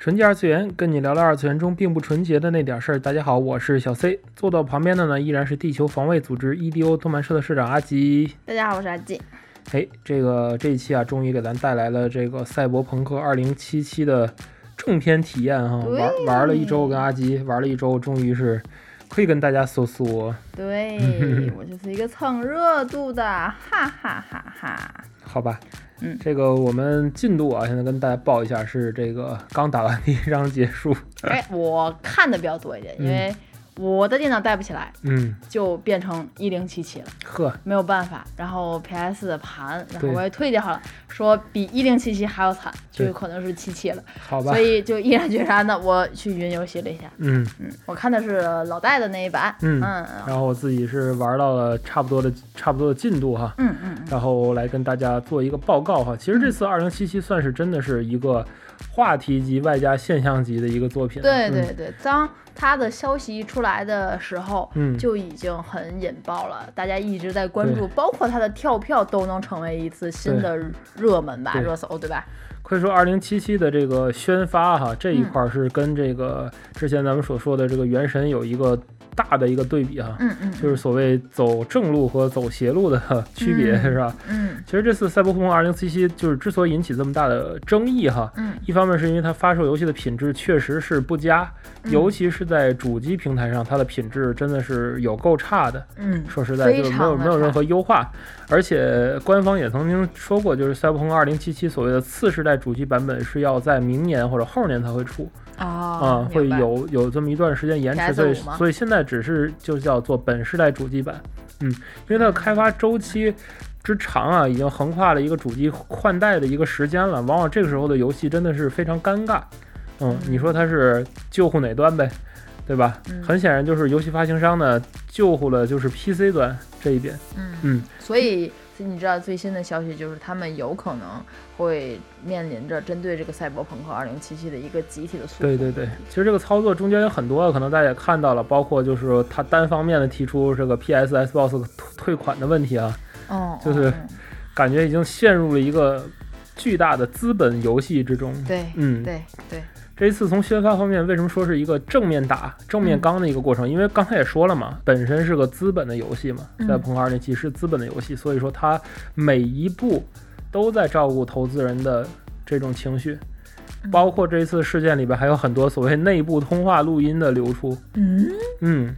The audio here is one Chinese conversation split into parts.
纯洁二次元，跟你聊聊二次元中并不纯洁的那点事儿。大家好，我是小 C，坐到旁边的呢依然是地球防卫组织 EDO 动漫社的社长阿吉。大家好，我是阿吉。哎，这个这一期啊，终于给咱带来了这个《赛博朋克2077》的正片体验哈，玩玩了一周，跟阿吉玩了一周，终于是可以跟大家搜索。对 我就是一个蹭热度的，哈哈哈哈。好吧，嗯，这个我们进度啊，现在跟大家报一下，是这个刚打完第一章结束。哎，我看的比较多一点，因为。我的电脑带不起来，嗯，就变成一零七七了。呵，没有办法。然后 PS 的盘，然后我也退掉了，说比一零七七还要惨，就有可能是七七了。好吧。所以就毅然决然的，我去云游戏了一下。嗯嗯，我看的是老戴的那一版。嗯嗯。然后我自己是玩到了差不多的差不多的进度哈。嗯嗯。然后来跟大家做一个报告哈。其实这次二零七七算是真的是一个话题级外加现象级的一个作品。对对对，当。他的消息一出来的时候，嗯，就已经很引爆了，大家一直在关注，包括他的跳票都能成为一次新的热门吧，热搜，对吧？可以说，二零七七的这个宣发哈，这一块是跟这个之前咱们所说的这个原神有一个。大的一个对比哈，嗯嗯，就是所谓走正路和走邪路的 区别是吧？嗯，其实这次赛博朋克2077就是之所以引起这么大的争议哈，嗯，一方面是因为它发售游戏的品质确实是不佳，尤其是在主机平台上，它的品质真的是有够差的。嗯，说实在就是没有没有任何优化，而且官方也曾经说过，就是赛博朋克2077所谓的次世代主机版本是要在明年或者后年才会出。啊，会有有这么一段时间延迟，所以所以现在只是就叫做本世代主机版，嗯，因为它的开发周期之长啊，已经横跨了一个主机换代的一个时间了，往往这个时候的游戏真的是非常尴尬，嗯，你说它是救护哪端呗，对吧？很显然就是游戏发行商呢救护了就是 PC 端这一边，嗯嗯，所以。你知道最新的消息就是他们有可能会面临着针对这个赛博朋克2077的一个集体的诉讼。对对对，其实这个操作中间有很多，可能大家也看到了，包括就是他单方面的提出这个 PS、Xbox 退款的问题啊，哦，就是感觉已经陷入了一个巨大的资本游戏之中。对，嗯，对对。这一次从宣发方面，为什么说是一个正面打、正面刚的一个过程？因为刚才也说了嘛，本身是个资本的游戏嘛，在朋克二零七是资本的游戏，所以说它每一步都在照顾投资人的这种情绪，包括这一次事件里边还有很多所谓内部通话录音的流出。嗯嗯，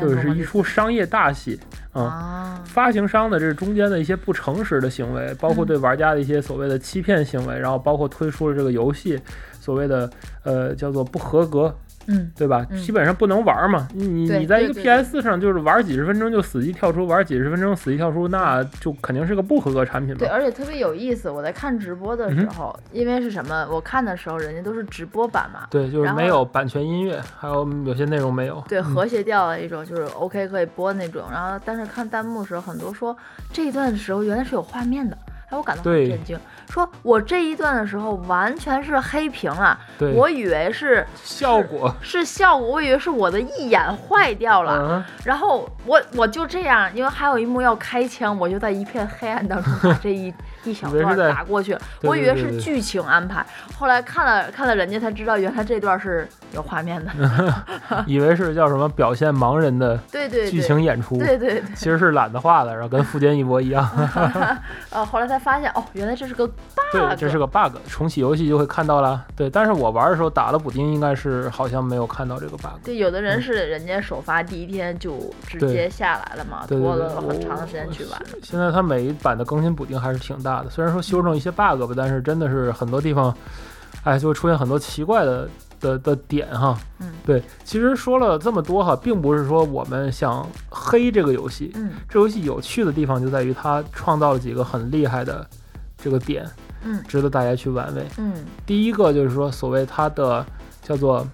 就是一出商业大戏啊！发行商的这中间的一些不诚实的行为，包括对玩家的一些所谓的欺骗行为，然后包括推出了这个游戏。所谓的呃叫做不合格，嗯，对吧？基本上不能玩嘛。你你在一个 PS 上就是玩几十分钟就死机跳出，玩几十分钟死机跳出，那就肯定是个不合格产品嘛。对，而且特别有意思。我在看直播的时候，因为是什么？我看的时候人家都是直播版嘛，对，就是没有版权音乐，还有有些内容没有。对，和谐调的一种，就是 OK 可以播那种。然后但是看弹幕时候，很多说这一段的时候原来是有画面的。哎，我感到很震惊。说我这一段的时候完全是黑屏了，我以为是效果，是效果，我以为是我的一眼坏掉了。然后我我就这样，因为还有一幕要开枪，我就在一片黑暗当中把这一。一小段打过去，我以为是剧情安排，后来看了看了人家才知道，原来这段是有画面的，以为是叫什么表现盲人的 对对剧情演出，对对对，其实是懒得画的，然后跟富坚一模一样。呃，后来才发现，哦，原来这是个对，这是个 bug，重启游戏就会看到了。对，但是我玩的时候打了补丁，应该是好像没有看到这个 bug。对，有的人是人家首发第一天就直接下来了嘛，拖了很长的时间去玩。现在它每一版的更新补丁还是挺大的，虽然说修正一些 bug 吧，但是真的是很多地方，哎，就会出现很多奇怪的的的点哈。嗯，对，其实说了这么多哈，并不是说我们想黑这个游戏。嗯，这游戏有趣的地方就在于它创造了几个很厉害的这个点。嗯，值得大家去玩味。嗯，第一个就是说，所谓它的叫做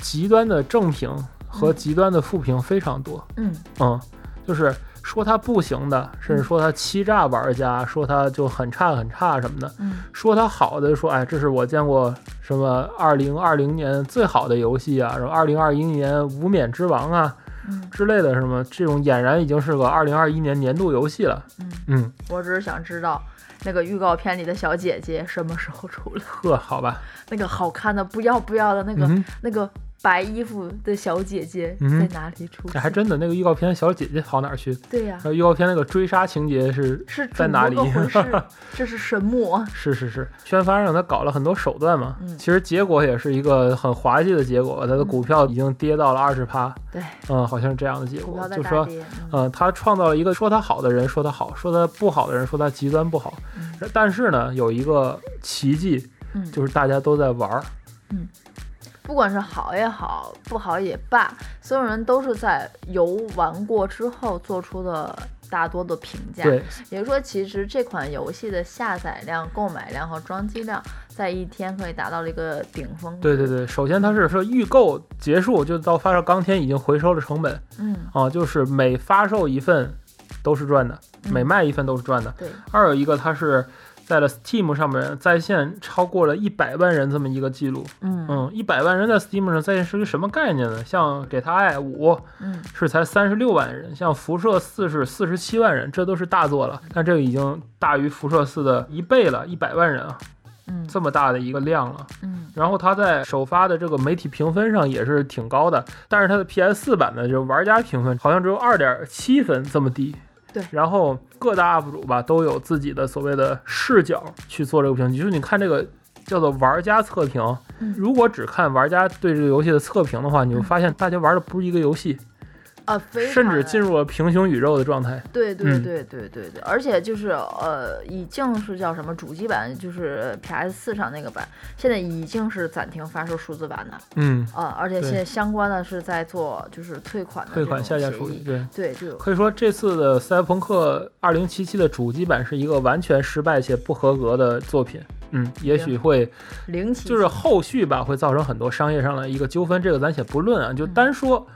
极端的正评和极端的负评非常多。嗯嗯，就是说它不行的，甚至说它欺诈玩家，说它就很差很差什么的。嗯，说它好的，说哎，这是我见过什么二零二零年最好的游戏啊，什么二零二一年无冕之王啊。之类的什么，这种俨然已经是个二零二一年年度游戏了。嗯嗯，我只是想知道那个预告片里的小姐姐什么时候出来。呵，好吧，那个好看的不要不要的那个那个。白衣服的小姐姐在哪里出现？还真的，那个预告片小姐姐跑哪儿去？对呀，预告片那个追杀情节是是在哪里？这是神魔。是是是，宣发让他搞了很多手段嘛。其实结果也是一个很滑稽的结果，他的股票已经跌到了二十趴。对，嗯，好像是这样的结果。就说，嗯，他创造了一个说他好的人说他好，说他不好的人说他极端不好。但是呢，有一个奇迹，就是大家都在玩儿。嗯。不管是好也好，不好也罢，所有人都是在游玩过之后做出的大多的评价。对，也就是说，其实这款游戏的下载量、购买量和装机量在一天可以达到了一个顶峰。对对对，首先它是说预购结束就到发售当天已经回收了成本。嗯，啊，就是每发售一份都是赚的，每卖一份都是赚的。对。二有一个它是。在了 Steam 上面在线超过了一百万人这么一个记录，嗯。嗯，一百万人在 Steam 上在线是个什么概念呢？像给他爱五，嗯，是才三十六万人，像辐射四是四十七万人，这都是大作了，但这个已经大于辐射四的一倍了，一百万人啊，嗯，这么大的一个量了，嗯，然后它在首发的这个媒体评分上也是挺高的，但是它的 PS 四版的就玩家评分好像只有二点七分这么低。对，然后各大 UP 主吧都有自己的所谓的视角去做这个评级，就是你看这个叫做玩家测评，如果只看玩家对这个游戏的测评的话，你会发现大家玩的不是一个游戏。啊，甚至进入了平行宇宙的状态。对对对对对对，而且就是呃，已经是叫什么主机版，就是 PS 四上那个版，现在已经是暂停发售数字版的。嗯啊，而且现在相关的是在做就是退款的退款下架处理。对对，就可以说这次的《赛博朋克2077》的主机版是一个完全失败且不合格的作品。嗯，也许会零七，就是后续吧会造成很多商业上的一个纠纷，这个咱且不论啊，就单说。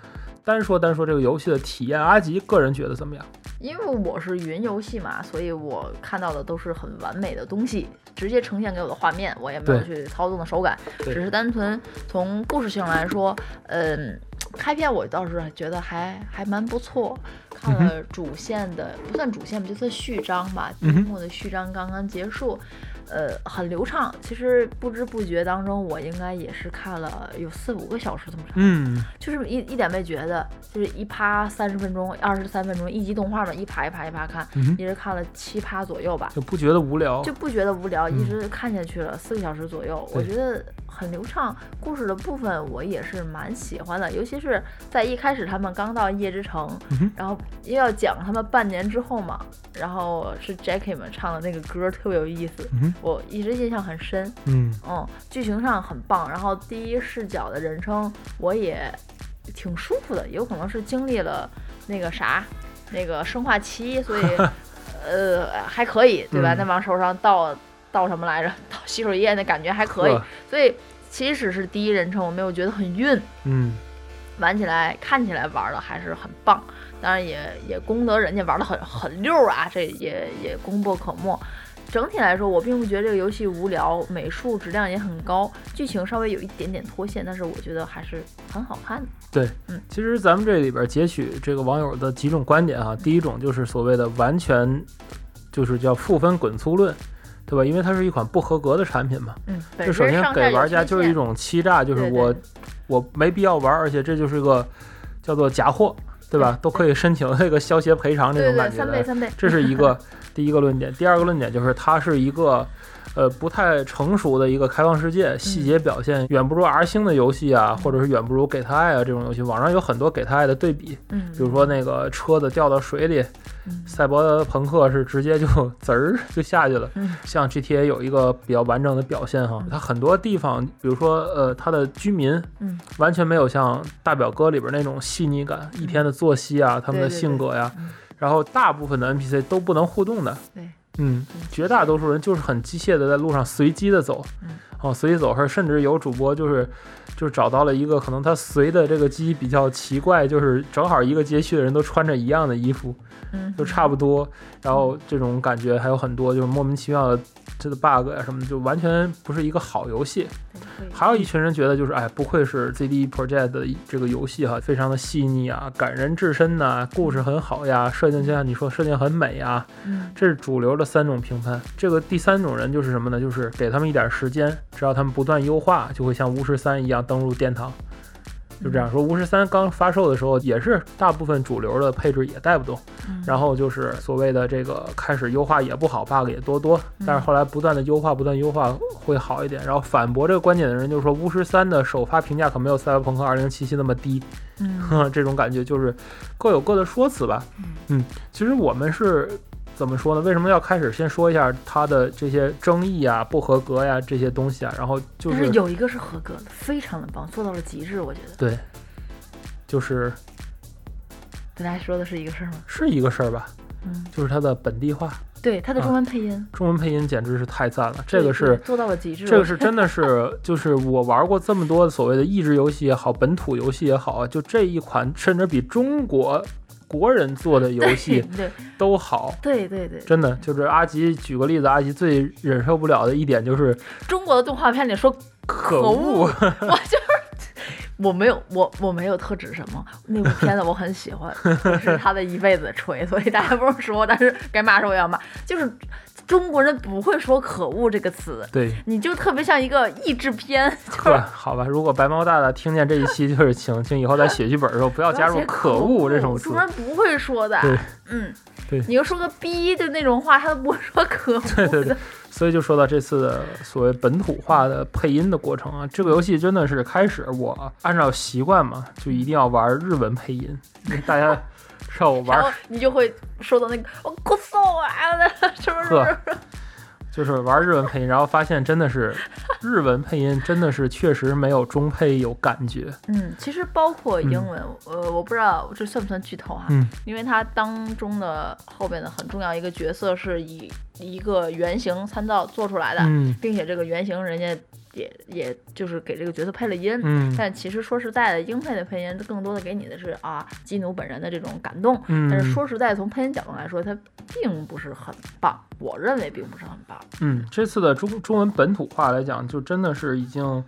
单说单说这个游戏的体验，阿吉个人觉得怎么样？因为我是云游戏嘛，所以我看到的都是很完美的东西，直接呈现给我的画面，我也没有去操纵的手感，只是单纯从故事性来说，嗯，开篇我倒是觉得还还蛮不错。看了主线的，不算主线吧，就算序章吧，第一幕的序章刚刚结束。呃，很流畅。其实不知不觉当中，我应该也是看了有四五个小时这么长。嗯，就是一一点没觉得，就是一趴三十分钟、二十三分钟一集动画嘛，一趴一趴一趴看，一直看了七趴左右吧，就不觉得无聊，就不觉得无聊，一直看下去了四个小时左右。我觉得很流畅，故事的部分我也是蛮喜欢的，尤其是在一开始他们刚到夜之城，然后又要讲他们半年之后嘛，然后是 Jackie 们唱的那个歌特别有意思。我一直印象很深，嗯嗯，剧情上很棒，然后第一视角的人称我也挺舒服的，有可能是经历了那个啥，那个生化期，所以 呃还可以，对吧？那帮手上倒倒什么来着？倒洗手液那感觉还可以，所以即使是第一人称，我没有觉得很晕，嗯，玩起来看起来玩的还是很棒，当然也也功德人家玩的很很溜啊，这也也功不可没。整体来说，我并不觉得这个游戏无聊，美术质量也很高，剧情稍微有一点点脱线，但是我觉得还是很好看的。对，嗯，其实咱们这里边截取这个网友的几种观点啊，第一种就是所谓的完全就是叫负分滚粗论，对吧？因为它是一款不合格的产品嘛，嗯，就首先给玩家就是一种欺诈，就是我我没必要玩，而且这就是个叫做假货，对吧？都可以申请那个消协赔偿这种感觉的，三倍三倍，这是一个。第一个论点，第二个论点就是它是一个，呃，不太成熟的一个开放世界，细节表现远不如 R 星的游戏啊，或者是远不如给他爱啊这种游戏。网上有很多给他爱的对比，嗯，比如说那个车子掉到水里，赛博朋克是直接就 滋儿就下去了。像 GTA 有一个比较完整的表现哈，它很多地方，比如说呃，它的居民，嗯，完全没有像大表哥里边那种细腻感，一天的作息啊，他们的性格呀。然后大部分的 NPC 都不能互动的，对，嗯，绝大多数人就是很机械的在路上随机的走，哦，随机走，甚至有主播就是。就找到了一个可能他随的这个机比较奇怪，就是正好一个街区的人都穿着一样的衣服，嗯，就差不多，然后这种感觉还有很多，就是莫名其妙的。这个 bug 呀什么的，就完全不是一个好游戏。还有一群人觉得，就是哎，不愧是 ZD Project 的这个游戏哈，非常的细腻啊，感人至深呐，故事很好呀，设定就像你说，设定很美啊。嗯，这是主流的三种评判。这个第三种人就是什么呢？就是给他们一点时间，只要他们不断优化，就会像巫师三一样登入殿堂。就这样说，巫师三刚发售的时候，也是大部分主流的配置也带不动，然后就是所谓的这个开始优化也不好，bug 也多多，但是后来不断的优化，不断优化会好一点。然后反驳这个观点的人就是说，巫师三的首发评价可没有赛博朋克二零七七那么低，嗯，这种感觉就是各有各的说辞吧。嗯，其实我们是。怎么说呢？为什么要开始先说一下它的这些争议啊、不合格呀这些东西啊？然后就是有一个是合格的，非常的棒，做到了极致，我觉得。对，就是跟大家说的是一个事儿吗？是一个事儿吧。嗯，就是它的本地化。对，它的中文配音。中文配音简直是太赞了，这个是做到了极致。这个是真的是，就是我玩过这么多所谓的益智游戏也好，本土游戏也好，就这一款甚至比中国。国人做的游戏 都好，对对对，真的就是阿吉举个例子，阿吉最忍受不了的一点就是中国的动画片里说可恶，我就是我没有我我没有特指什么。那部片子我很喜欢，是他的一辈子锤，所以大家不用说，但是该骂时候要骂，就是。中国人不会说“可恶”这个词，对，你就特别像一个译制片。对，好吧，如果白猫大大听见这一期，就是请 请以后在写剧本的时候不要加入“可恶 ”这种词。中国人不会说的。对，嗯，对，你就说个“逼”的那种话，他都不会说“可恶”。对对对，所以就说到这次的所谓本土化的配音的过程啊，这个游戏真的是开始我按照习惯嘛，就一定要玩日文配音，大家。让我玩，你就会说到那个我哭死啊的，是不是？就是玩日文配音，然后发现真的是日文配音真的是确实没有中配有感觉。嗯，其实包括英文，呃，我不知道这算不算剧透哈？嗯，因为它当中的后边的很重要一个角色是以一个原型参照做出来的，并且这个原型人家。也也就是给这个角色配了音，嗯，但其实说实在的，英配的配音更多的给你的是啊基努本人的这种感动，嗯，但是说实在，从配音角度来说，它并不是很棒，我认为并不是很棒。嗯，这次的中中文本土化来讲，就真的是已经。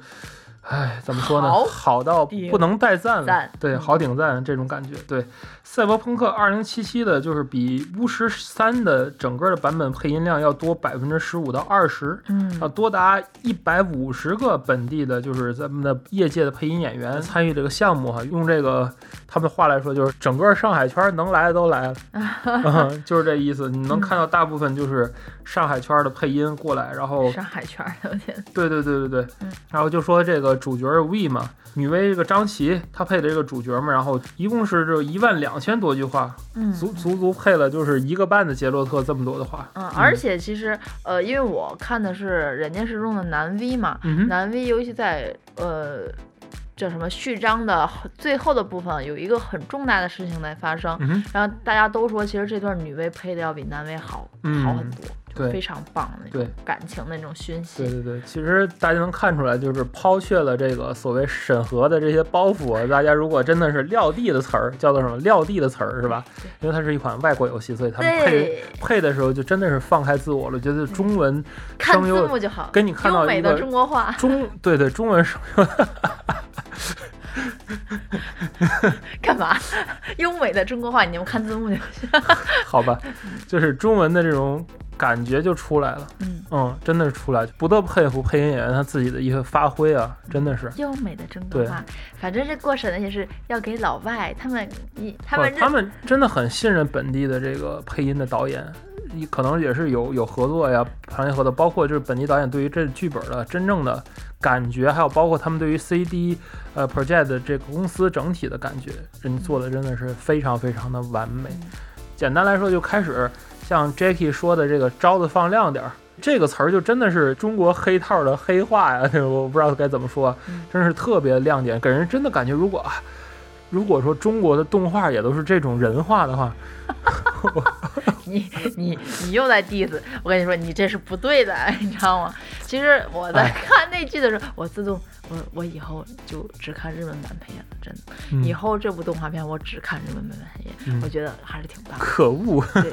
唉，怎么说呢？好到不能带赞了，对，好顶赞这种感觉。对，赛博朋克2077的，就是比巫师三的整个的版本配音量要多百分之十五到二十，嗯，要多达一百五十个本地的，就是咱们的业界的配音演员参与这个项目哈。用这个他们的话来说，就是整个上海圈能来的都来了，就是这意思。你能看到大部分就是上海圈的配音过来，然后上海圈，的天，对对对对对，然后就说这个。主角 V 嘛，女威这个张琪，她配的这个主角嘛，然后一共是这一万两千多句话，嗯，足足足配了就是一个半的杰洛特这么多的话，嗯，而且其实呃，因为我看的是人家是用的男 V 嘛，男 V 尤其在呃叫什么序章的最后的部分有一个很重大的事情在发生，然后大家都说其实这段女威配的要比男威好好很多。对，非常棒的那种感情那种讯息。对对对，其实大家能看出来，就是抛却了这个所谓审核的这些包袱。大家如果真的是撂地的词儿，叫做什么撂地的词儿是吧？因为它是一款外国游戏，所以他们配配的时候就真的是放开自我了，觉得中文声优就好，跟你看到一个中国话，中对对中文声优。干嘛？优美的中国话，你们看字幕就行。好吧，就是中文的这种。感觉就出来了，嗯嗯，真的是出来，不得不佩服配音演员他自己的一个发挥啊，真的是优美的中国话。反正这过审的也是要给老外，他们一他们他们真的很信任本地的这个配音的导演，可能也是有有合作呀，行业合作，包括就是本地导演对于这剧本的真正的感觉，还有包括他们对于 CD 呃 Project 这个公司整体的感觉，人做的真的是非常非常的完美。简单来说，就开始。像 Jackie 说的这个招子放亮点儿，这个词儿就真的是中国黑套的黑话呀！我不知道该怎么说，真是特别亮点，给人真的感觉，如果如果说中国的动画也都是这种人话的话，你你你又在 diss，我跟你说，你这是不对的，你知道吗？其实我在看那剧的时候，我自动我我以后就只看日文版配音了，真的。以后这部动画片我只看日文版配音，我觉得还是挺棒。可恶！对，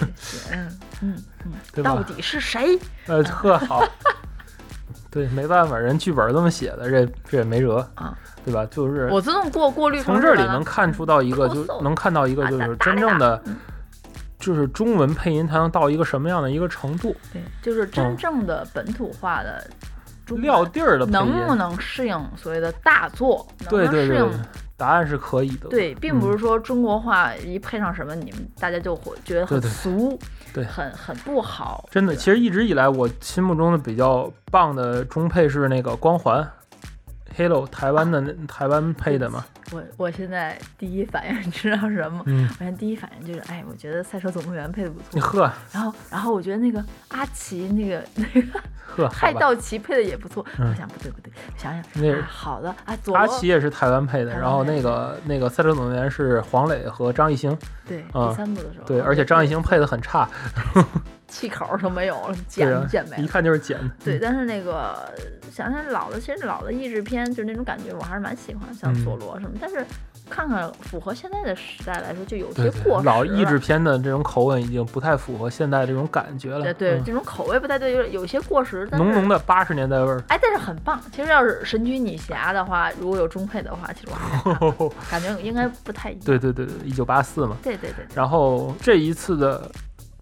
嗯嗯嗯，到底是谁？呃，特好。对，没办法，人剧本这么写的，这这也没辙啊，对吧？就是我自动过过滤。从这里能看出到一个，就能看到一个，就是真正的。就是中文配音它能到一个什么样的一个程度？对，就是真正的本土化的撂地儿的能不能适应所谓的大作？对对对，答案是可以的。对，并不是说中国话一配上什么，你们大家就会觉得很俗，对，很很不好。真的，其实一直以来我心目中的比较棒的中配是那个光环。Hello，台湾的那台湾配的吗？我我现在第一反应 你知道什么？嗯，我现在第一反应就是，哎，我觉得《赛车总动员》配的不错。呵。然后，然后我觉得那个阿奇那个那个 呵，海道奇配的也不错。我想不对不对，想想那好的啊，阿奇也是台湾配的。然后那个那个《赛车总动员》是黄磊和张艺兴。对，第三部的时候。对，而且张艺兴配的很差。气口都没有了，剪剪没一看就是剪。对，但是那个想想老的，其实老的译制片就是那种感觉，我还是蛮喜欢，像索罗什么。但是看看符合现在的时代来说，就有些过时。老译制片的这种口吻已经不太符合现在这种感觉了。对对，这种口味不太对，有有些过时。浓浓的八十年代味儿。哎，但是很棒。其实要是神奇女侠的话，如果有中配的话，其实我 感觉应该不太一样。对对对对，一九八四嘛。对对对。然后这一次的。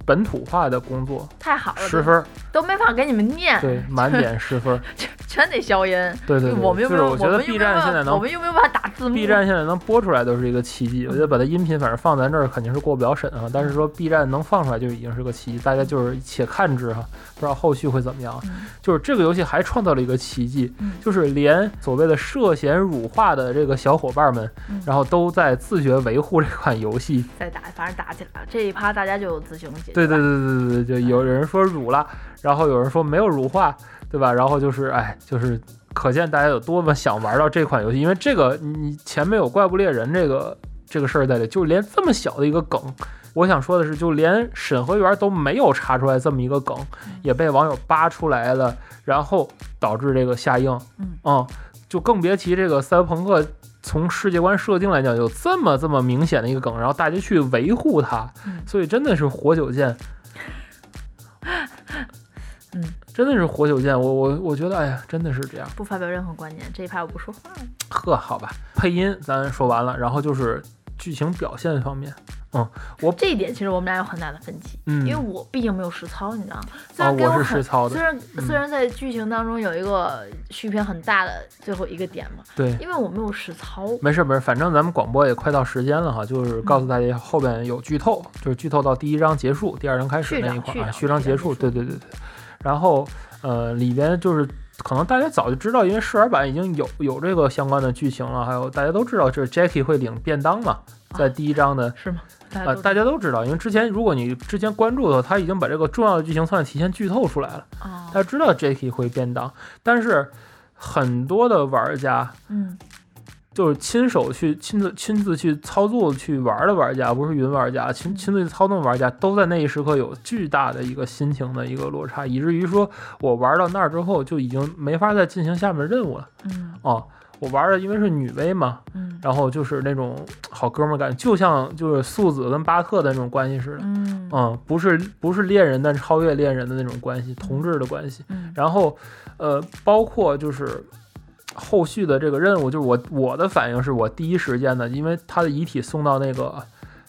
本土化的工作太好了，十分都没法给你们念，对，满点十分，全全得消音。对对，我们又没有，我觉得 B 站现在能，我们又没有办法打字幕。B 站现在能播出来都是一个奇迹。我觉得把它音频反正放在那儿肯定是过不了审啊，但是说 B 站能放出来就已经是个奇迹，大家就是且看之哈，不知道后续会怎么样。就是这个游戏还创造了一个奇迹，就是连所谓的涉嫌辱化的这个小伙伴们，然后都在自觉维护这款游戏。再打，反正打起来了，这一趴大家就有自行解决。对对对对对。就有人说辱了，然后有人说没有辱化，对吧？然后就是，哎，就是可见大家有多么想玩到这款游戏，因为这个你前面有怪物猎人这个这个事儿在里，就连这么小的一个梗，我想说的是，就连审核员都没有查出来这么一个梗，也被网友扒出来了，然后导致这个下映，嗯，就更别提这个赛博朋克从世界观设定来讲有这么这么明显的一个梗，然后大家去维护它，所以真的是活久见。真的是活久见，我我我觉得，哎呀，真的是这样。不发表任何观点，这一趴我不说话了。呵，好吧，配音咱说完了，然后就是剧情表现方面。嗯，我这一点其实我们俩有很大的分歧，嗯，因为我毕竟没有实操，你知道吗？啊，我是实操的。虽然虽然在剧情当中有一个续篇很大的最后一个点嘛，对，因为我没有实操。没事没事，反正咱们广播也快到时间了哈，就是告诉大家后边有剧透，就是剧透到第一章结束，第二章开始那一块啊，序章结束，对对对对。然后呃，里边就是可能大家早就知道，因为试玩版已经有有这个相关的剧情了，还有大家都知道，就是 Jackie 会领便当嘛，在第一章的是吗？啊，大家都知道，因为之前如果你之前关注的话，他已经把这个重要的剧情算提前剧透出来了。大家知道 Jackie 会便当，但是很多的玩家，嗯，就是亲手去亲自亲自去操作去玩的玩家，不是云玩家，亲亲自去操纵玩家，都在那一时刻有巨大的一个心情的一个落差，以至于说我玩到那儿之后就已经没法再进行下面任务了。嗯，哦。我玩的因为是女威嘛，嗯，然后就是那种好哥们感，就像就是素子跟巴特的那种关系似的，嗯，嗯，不是不是恋人，但超越恋人的那种关系，同志的关系。然后，呃，包括就是后续的这个任务，就是我我的反应是我第一时间的，因为他的遗体送到那个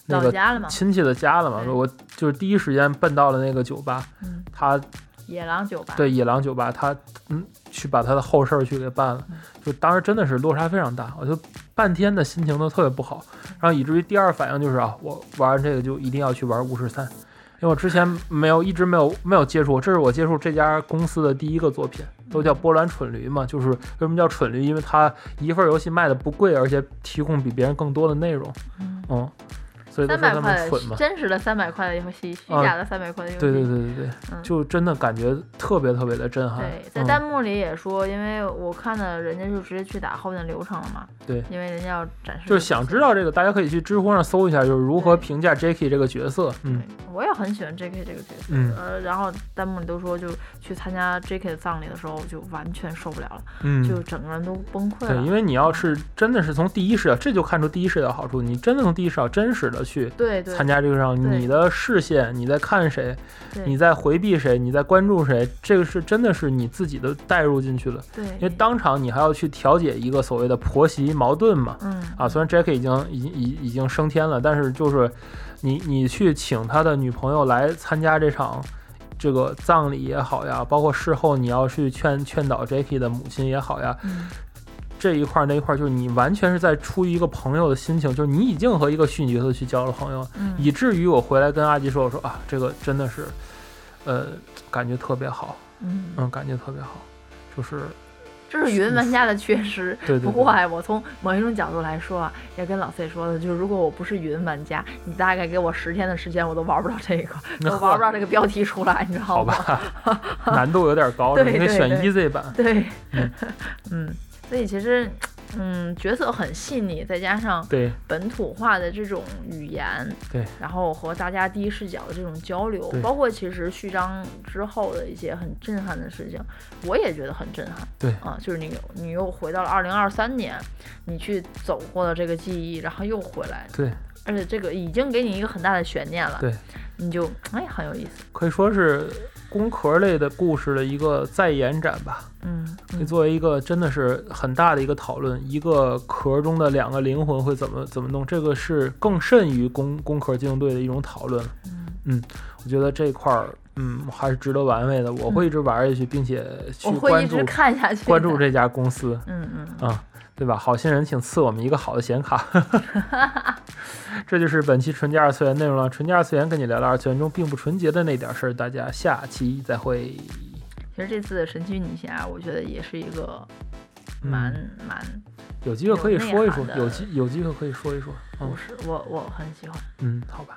那个亲戚的家了嘛，我就是第一时间奔到了那个酒吧，嗯，他。野狼酒吧，对野狼酒吧，他嗯去把他的后事儿去给办了，就当时真的是落差非常大，我就半天的心情都特别不好，然后以至于第二反应就是啊，我玩完这个就一定要去玩巫师三，因为我之前没有一直没有没有接触，这是我接触这家公司的第一个作品，都叫波兰蠢驴嘛，就是为什么叫蠢驴，因为它一份游戏卖的不贵，而且提供比别人更多的内容，嗯。所以都三百块蠢嘛。真实的三百块的游戏，虚假的三百块的游戏。对对对对对，就真的感觉特别特别的震撼。对，在弹幕里也说，因为我看的人家就直接去打后面的流程了嘛。对，因为人家要展示。就是想知道这个，大家可以去知乎上搜一下，就是如何评价 J.K. 这个角色。嗯，我也很喜欢 J.K. 这个角色。嗯。呃，然后弹幕里都说，就去参加 J.K. 的葬礼的时候，就完全受不了了。嗯。就整个人都崩溃了。对，因为你要是真的是从第一视角，这就看出第一视角好处。你真的从第一视角真实的去对参加这个上，你的视线你在看谁，你在回避谁，你在关注谁，这个是真的是你自己的带入进去了。对，因为当场你还要去调解一个所谓的婆媳矛盾嘛。嗯。啊，虽然 Jack 已经已经已已经升天了，但是就是你你去请他的女朋友来参加这场这个葬礼也好呀，包括事后你要去劝劝导 Jack 的母亲也好呀。这一块那一块，就是你完全是在出于一个朋友的心情，就是你已经和一个虚拟角色去交了朋友，以至于我回来跟阿吉说，我说啊，这个真的是，呃，感觉特别好，嗯嗯，感觉特别好，就是这是云玩家的缺失。对对。不过哎，我从某一种角度来说啊，也跟老 C 说的，就是如果我不是云玩家，你大概给我十天的时间，我都玩不到这个，都玩不到这个标题出来，你知道吗？好吧，难度有点高，你得选 easy 版。对，嗯。所以其实，嗯，角色很细腻，再加上对本土化的这种语言，对，然后和大家第一视角的这种交流，包括其实序章之后的一些很震撼的事情，我也觉得很震撼。对啊，就是你你又回到了二零二三年，你去走过的这个记忆，然后又回来。对，而且这个已经给你一个很大的悬念了。对，你就哎很有意思，可以说是。工壳类的故事的一个再延展吧，嗯，你作为一个真的是很大的一个讨论，一个壳中的两个灵魂会怎么怎么弄，这个是更甚于工工壳机动队的一种讨论。嗯，我觉得这块儿，嗯，还是值得玩味的。我会一直玩下去，并且去关注看下去，关注这家公司。嗯嗯啊。对吧？好心人，请赐我们一个好的显卡。这就是本期纯洁二次元内容了。纯洁二次元跟你聊聊二次元中并不纯洁的那点事儿。大家下期再会。其实这次的神奇女侠，我觉得也是一个蛮蛮有机会可以说一说，有机有机会可以说一说。不是，我我很喜欢。嗯，好吧。